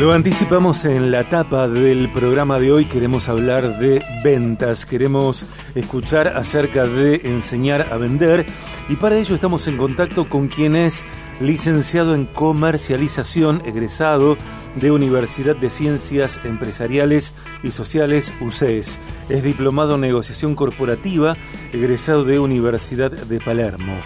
Lo anticipamos en la tapa del programa de hoy. Queremos hablar de ventas, queremos escuchar acerca de enseñar a vender y para ello estamos en contacto con quien es licenciado en comercialización, egresado de Universidad de Ciencias Empresariales y Sociales UCES. Es diplomado en negociación corporativa, egresado de Universidad de Palermo.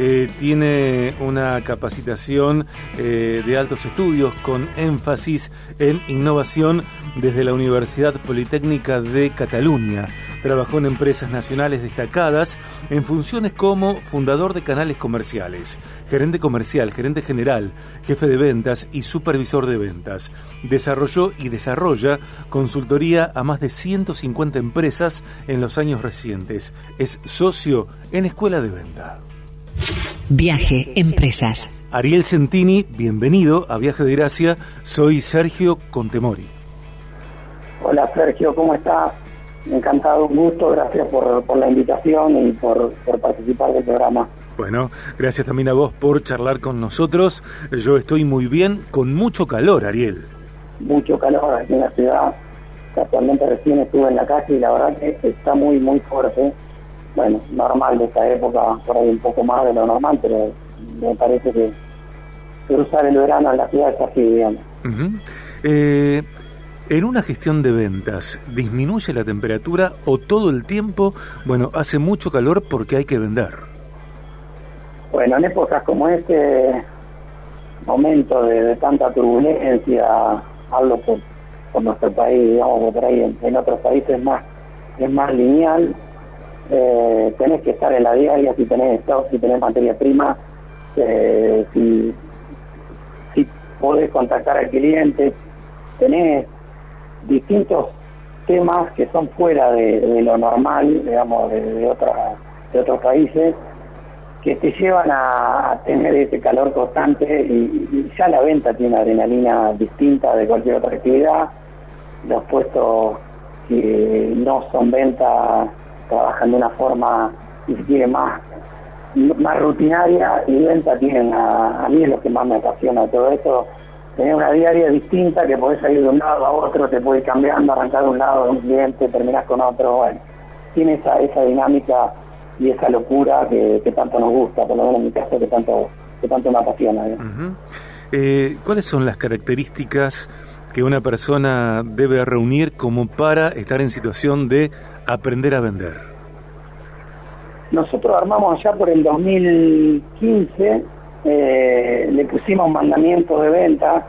Eh, tiene una capacitación eh, de altos estudios con énfasis en innovación desde la Universidad Politécnica de Cataluña. Trabajó en empresas nacionales destacadas en funciones como fundador de canales comerciales, gerente comercial, gerente general, jefe de ventas y supervisor de ventas. Desarrolló y desarrolla consultoría a más de 150 empresas en los años recientes. Es socio en Escuela de Venta. Viaje Empresas. Ariel Centini, bienvenido a Viaje de Gracia. Soy Sergio Contemori. Hola Sergio, ¿cómo estás? Encantado, un gusto, gracias por, la invitación y por, participar del programa. Bueno, gracias también a vos por charlar con nosotros. Yo estoy muy bien, con mucho calor, Ariel. Mucho calor aquí en la ciudad. Actualmente recién estuve en la calle y la verdad que está muy, muy fuerte bueno, normal de esta época, por ahí un poco más de lo normal, pero me parece que cruzar el verano en la ciudad es así, digamos. Eh, en una gestión de ventas, ¿disminuye la temperatura o todo el tiempo, bueno, hace mucho calor porque hay que vender? Bueno, en épocas como este momento de, tanta turbulencia, hablo por, nuestro país, digamos, por ahí en, en otros países más es más lineal, eh, tenés que estar en la diaria, si tenés stock, si tenés materia prima, eh, si, si podés contactar al cliente, tenés distintos temas que son fuera de, lo normal, digamos, de, de, de otros países, que te llevan a, tener ese calor constante y, ya la venta tiene adrenalina distinta de cualquier otra actividad. Los puestos que no son ventas trabajan de una forma, si se quiere, más, más rutinaria y venta tienen, a, mí es lo que más me apasiona todo esto, tener una diaria distinta que podés salir de un lado a otro, te puedes ir cambiando, arrancar de un lado de un cliente, terminar con otro, bueno, tiene esa, esa dinámica y esa locura que, tanto nos gusta, por lo menos en mi caso, que tanto, que tanto me apasiona. Eh, ¿Cuáles son las características que una persona debe reunir como para estar en situación de aprender a vender? Nosotros armamos ya por el 2015, eh, le pusimos mandamientos de venta,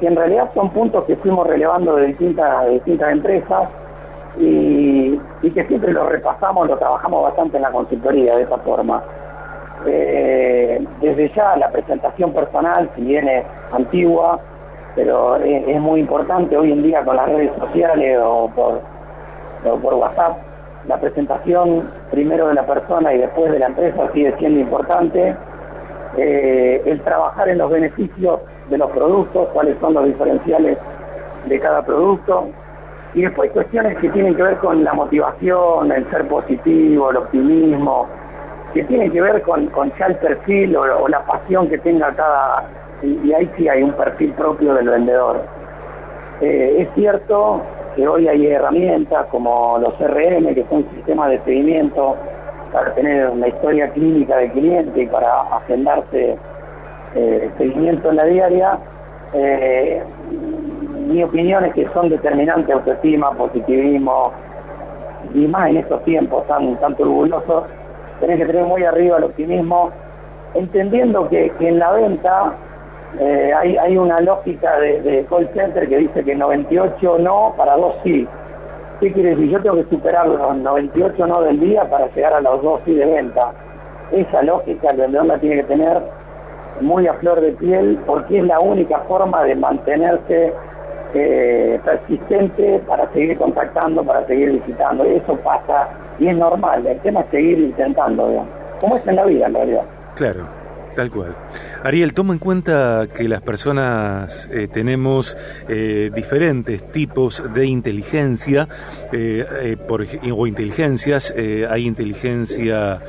que en realidad son puntos que fuimos relevando de distintas, distintas empresas y, que siempre lo repasamos, lo trabajamos bastante en la consultoría de esa forma. Eh, desde ya la presentación personal, si viene antigua, pero es, muy importante hoy en día con las redes sociales o por por WhatsApp. La presentación primero de la persona y después de la empresa sigue siendo importante. Eh, el trabajar en los beneficios de los productos, cuáles son los diferenciales de cada producto. Y después cuestiones que tienen que ver con la motivación, el ser positivo, el optimismo, que tienen que ver con, con ya el perfil o, la pasión que tenga cada... Y, ahí sí hay un perfil propio del vendedor. Eh, es cierto que hoy hay herramientas como los CRM, que son sistemas de seguimiento para tener una historia clínica del cliente y para agendarse eh, seguimiento en la diaria. Eh, mi opinión es que son determinantes autoestima, positivismo, y más en estos tiempos tan, tan turbulosos, tenés que tener muy arriba el optimismo, entendiendo que en la venta eh, hay, hay una lógica de, call center que dice que 98 no, para dos sí. ¿Qué quiere decir? Yo tengo que superar los 98 no del día para llegar a los dos sí de venta. Esa lógica el vendedor la tiene que tener muy a flor de piel porque es la única forma de mantenerse eh, persistente para seguir contactando, para seguir visitando. Y eso pasa y es normal. El tema es seguir intentando. Como es en la vida en realidad. Claro. Tal cual. Ariel, toma en cuenta que las personas eh, tenemos eh, diferentes tipos de inteligencia eh, por, o inteligencias. hay inteligencia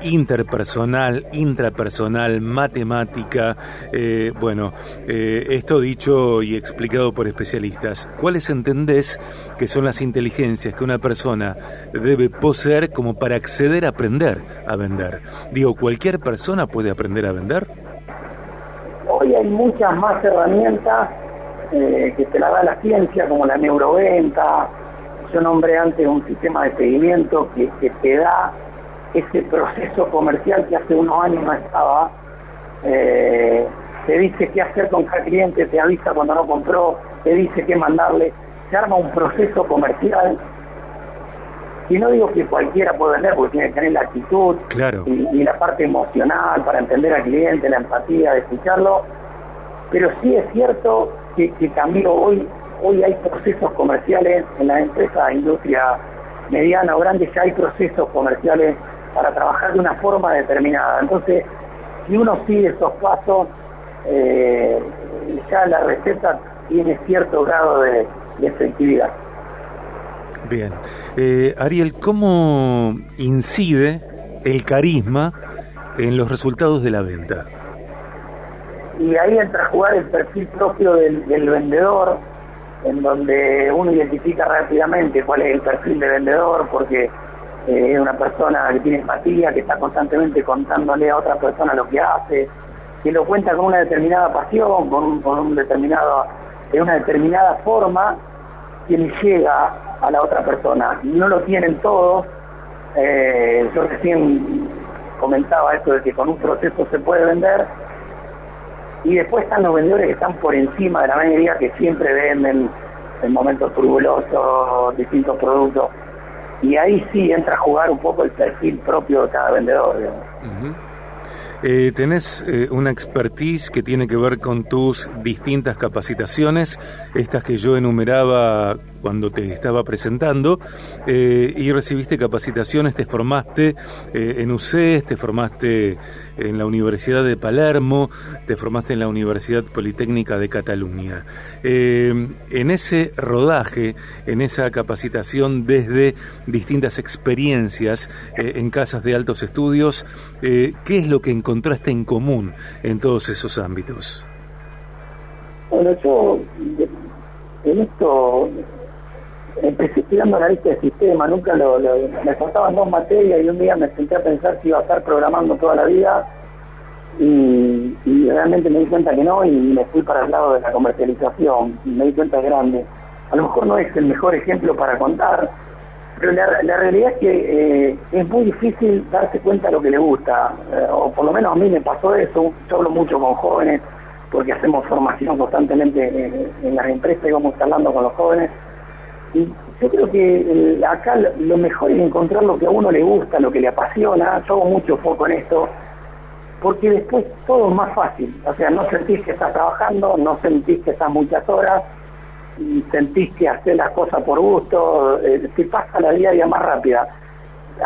interpersonal, intrapersonal, matemática. Bueno, esto dicho y explicado por especialistas. ¿Cuáles entendés que son las inteligencias que una persona debe poseer como para acceder a aprender a vender? Digo, ¿cualquier persona puede aprender a vender? Hay muchas más herramientas eh, que te la da la ciencia, como la neuroventa. Yo nombré antes un sistema de seguimiento que, que te da ese proceso comercial que hace unos años no estaba. Eh, te dice qué hacer con cada cliente, te avisa cuando no compró, te dice qué mandarle. Se arma un proceso comercial. Y no digo que cualquiera pueda vender, porque tiene que tener la actitud y, la parte emocional para entender al cliente, la empatía, de escucharlo. Pero sí es cierto que, que cambió hoy. Hoy hay procesos comerciales en las empresas, industria mediana o grande, ya hay procesos comerciales para trabajar de una forma determinada. Entonces, si uno sigue esos pasos, eh, ya la receta tiene cierto grado de, efectividad. Bien. Eh, Ariel, ¿cómo incide el carisma en los resultados de la venta? Y ahí entra a jugar el perfil propio del, vendedor, en donde uno identifica rápidamente cuál es el perfil de vendedor, porque eh, es una persona que tiene empatía, que está constantemente contándole a otra persona lo que hace, que lo cuenta con una determinada pasión, con, un, con un determinado, de una determinada forma, que le llega a la otra persona. No lo tienen todos. Eh, yo recién comentaba esto de que con un proceso se puede vender. Y después están los vendedores que están por encima de la mayoría que siempre venden en momentos turbulosos distintos productos y ahí sí entra a jugar un poco el perfil propio de cada vendedor. Eh, tenés eh, una expertise que tiene que ver con tus distintas capacitaciones, estas que yo enumeraba cuando te estaba presentando, eh, y recibiste capacitaciones, te formaste eh, en UCES, te formaste en la Universidad de Palermo, te formaste en la Universidad Politécnica de Cataluña. Eh, en ese rodaje, en esa capacitación desde distintas experiencias en casas de altos estudios, ¿qué es lo que encontraste en común en todos esos ámbitos? Bueno, yo en esto empecé estudiando lista de sistema, nunca lo, me faltaban dos materias y un día me senté a pensar si iba a estar programando toda la vida y, realmente me di cuenta que no y me fui para el lado de la comercialización, me di cuenta grande. A lo mejor no es el mejor ejemplo para contar, pero la, realidad es que eh, es muy difícil darse cuenta de lo que le gusta, eh, o por lo menos a mí me pasó eso, yo hablo mucho con jóvenes porque hacemos formación constantemente en, en las empresas y vamos hablando con los jóvenes y yo creo que eh, acá lo mejor es encontrar lo que a uno le gusta, lo que le apasiona. Yo hago mucho foco en esto, porque después todo es más fácil. O sea, no sentís que estás trabajando, no sentís que estás muchas horas, y sentís que hacer las cosas por gusto, eh, te pasa la vida más rápida.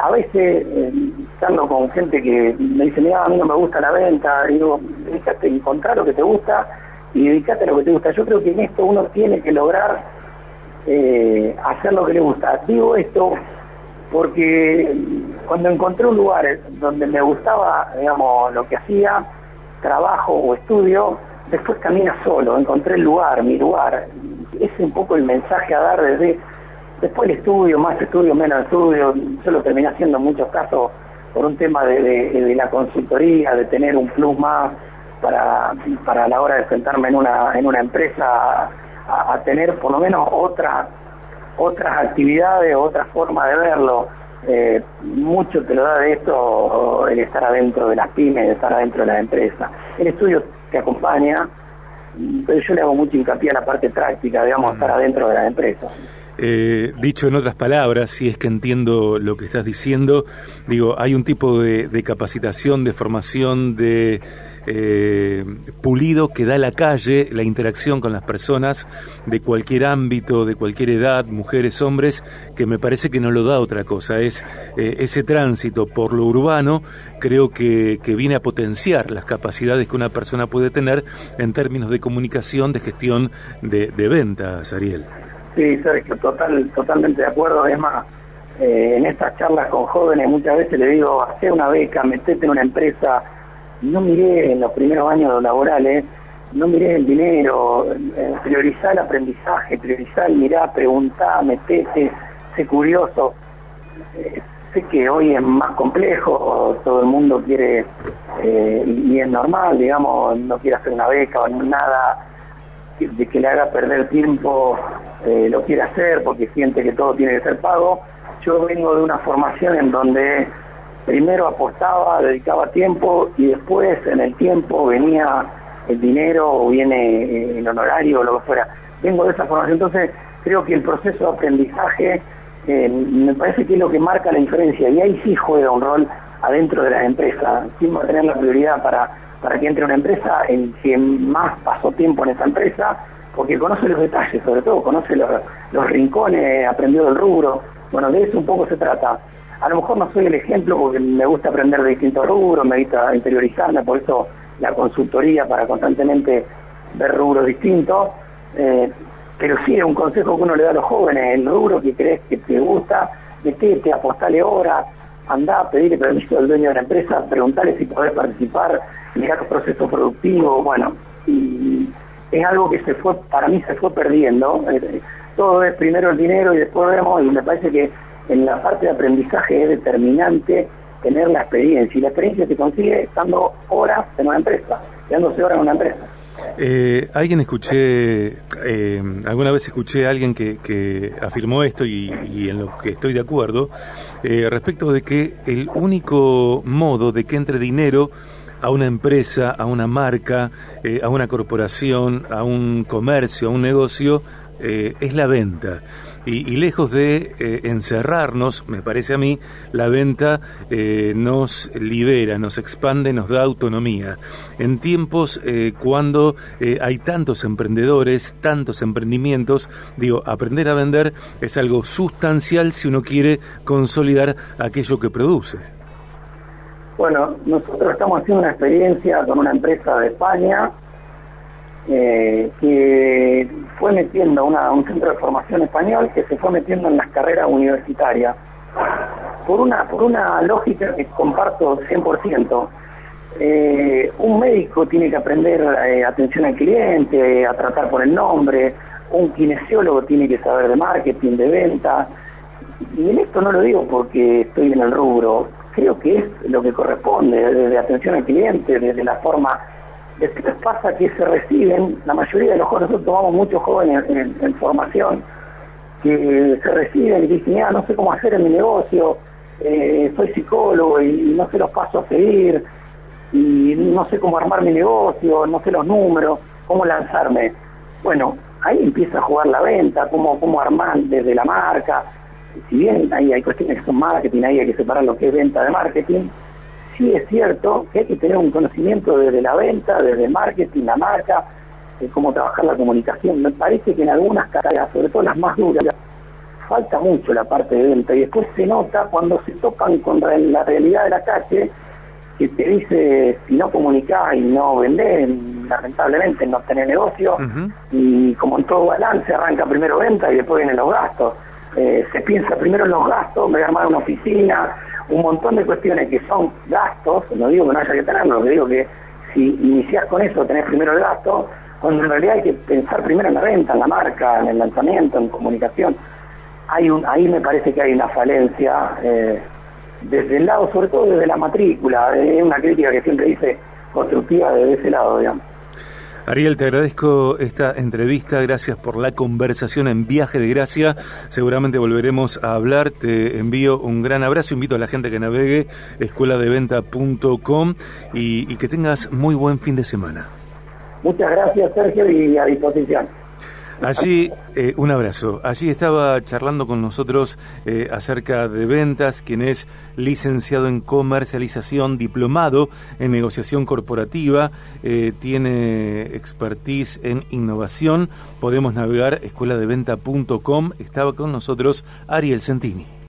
A veces, eh, con gente que me dice, mira, a mí no me gusta la venta, digo, dedícate a encontrar lo que te gusta y dedícate a lo que te gusta. Yo creo que en esto uno tiene que lograr eh, hacer lo que le gusta. Digo esto porque cuando encontré un lugar donde me gustaba, digamos, lo que hacía, trabajo o estudio, después camina solo, encontré el lugar, mi lugar. Es un poco el mensaje a dar desde después el estudio, más estudio, menos estudio. Yo lo terminé haciendo en muchos casos por un tema de, de, la consultoría, de tener un plus más para, para la hora de sentarme en una, en una empresa a, tener por lo menos otra, otras actividades, otra forma de verlo. Eh, mucho te lo da de esto el estar adentro de las pymes, el estar adentro de la empresa. El estudio te acompaña, pero yo le hago mucho hincapié a la parte práctica, digamos, estar adentro de la empresa. Eh, dicho en otras palabras, si es que entiendo lo que estás diciendo, digo, hay un tipo de, capacitación, de formación, de eh, pulido que da la calle, la interacción con las personas de cualquier ámbito, de cualquier edad, mujeres, hombres, que me parece que no lo da otra cosa. Es eh, ese tránsito por lo urbano, creo que, que viene a potenciar las capacidades que una persona puede tener en términos de comunicación, de gestión de, de ventas, Ariel. Sí, Sergio, total, totalmente de acuerdo. Es más, Eh, en estas charlas con jóvenes muchas veces le digo, hace una beca, metete en una empresa. No miré en los primeros años laborales, no miré el dinero, eh, priorizar el aprendizaje, priorizar el mirar, preguntar, metete, sé curioso. Eh, sé que hoy es más complejo, todo el mundo quiere, y es normal, digamos, no quiere hacer una beca o nada de que le haga perder tiempo, lo quiere hacer porque siente que todo tiene que ser pago. Yo vengo de una formación en donde primero aportaba, dedicaba tiempo y después en el tiempo venía el dinero o viene eh, el honorario o lo que fuera. Vengo de esa formación, entonces creo que el proceso de aprendizaje eh, me parece que es lo que marca la diferencia. Y ahí sí juega un rol adentro de las empresas, sin tener la prioridad para, para que entre una empresa en quien más pasó tiempo en esa empresa, porque conoce los detalles, sobre todo conoce los, los rincones, aprendió del rubro, bueno, de eso un poco se trata. A lo mejor no soy el ejemplo porque me gusta aprender de distintos rubros, me gusta interiorizarme, por eso la consultoría para constantemente ver rubros distintos. Eh, pero sí es un consejo que uno le da a los jóvenes, el rubro que crees que te gusta, metete, apostale horas, andá, pedirle permiso al dueño de la empresa, preguntarle si podés participar, mirar los procesos productivos, bueno, y es algo que se fue, para mí se fue perdiendo. Eh, todo es primero el dinero y después vemos, y me parece que en la parte de aprendizaje es determinante tener la experiencia, y la experiencia se consigue estando horas en una empresa, quedándose horas en una empresa. Eh, alguien escuché, eh, alguna vez escuché a alguien que, afirmó esto y, en lo que estoy de acuerdo, eh, respecto de que el único modo de que entre dinero a una empresa, a una marca, a una corporación, a un comercio, a un negocio, eh, es la venta. Y, lejos de eh, encerrarnos, me parece a mí, la venta eh, nos libera, nos expande, nos da autonomía. En tiempos cuando hay tantos emprendedores, tantos emprendimientos, digo, aprender a vender es algo sustancial si uno quiere consolidar aquello que produce. Bueno, nosotros estamos haciendo una experiencia con una empresa de España eh, que fue metiendo una, un centro de formación español que se fue metiendo en las carreras universitarias por una por una lógica que comparto 100%. Eh, un médico tiene que aprender eh, atención al cliente, a tratar por el nombre, un kinesiólogo tiene que saber de marketing, de venta, y en esto no lo digo porque estoy en el rubro, creo que es lo que corresponde, desde atención al cliente, desde la forma Después pasa que se reciben, la mayoría de los jóvenes, nosotros tomamos muchos jóvenes en, formación, que se reciben y dicen, ah, no sé cómo hacer en mi negocio, eh, soy psicólogo y no sé los pasos a seguir, y no sé cómo armar mi negocio, no sé los números, cómo lanzarme. Bueno, ahí empieza a jugar la venta, cómo, cómo armar desde la marca. Si bien ahí hay cuestiones que son marketing, ahí hay que separar lo que es venta de marketing, sí es cierto que hay que tener un conocimiento desde la venta, desde marketing, la marca, de cómo trabajar la comunicación. Me parece que en algunas carreras, sobre todo las más duras, falta mucho la parte de venta y después se nota cuando se topan con la realidad de la calle que te dice si no comunicás y no vendés, lamentablemente no tenés negocio y como en todo balance arranca primero venta y después vienen los gastos. Eh, se piensa primero en los gastos, voy a armar una oficina, un montón de cuestiones que son gastos, no digo que no haya que tenerlo, digo que si inicias con eso tenés primero el gasto, cuando en realidad hay que pensar primero en la venta, en la marca, en el lanzamiento, en comunicación. Ahí me parece que hay una falencia eh, desde el lado, sobre todo desde la matrícula, es una crítica que siempre dice constructiva desde ese lado, digamos. Ariel, te agradezco esta entrevista, gracias por la conversación en Viaje de Gracia. Seguramente volveremos a hablar. Te envío un gran abrazo, invito a la gente que navegue escueladeventa.com y, y que tengas muy buen fin de semana. Muchas gracias, Sergio, y a disposición. Allí, eh, un abrazo. Allí estaba charlando con nosotros eh, acerca de ventas, quien es licenciado en comercialización, diplomado en negociación corporativa, eh, tiene expertise en innovación. Podemos navegar escueladeventa.com. Estaba con nosotros Ariel Centini.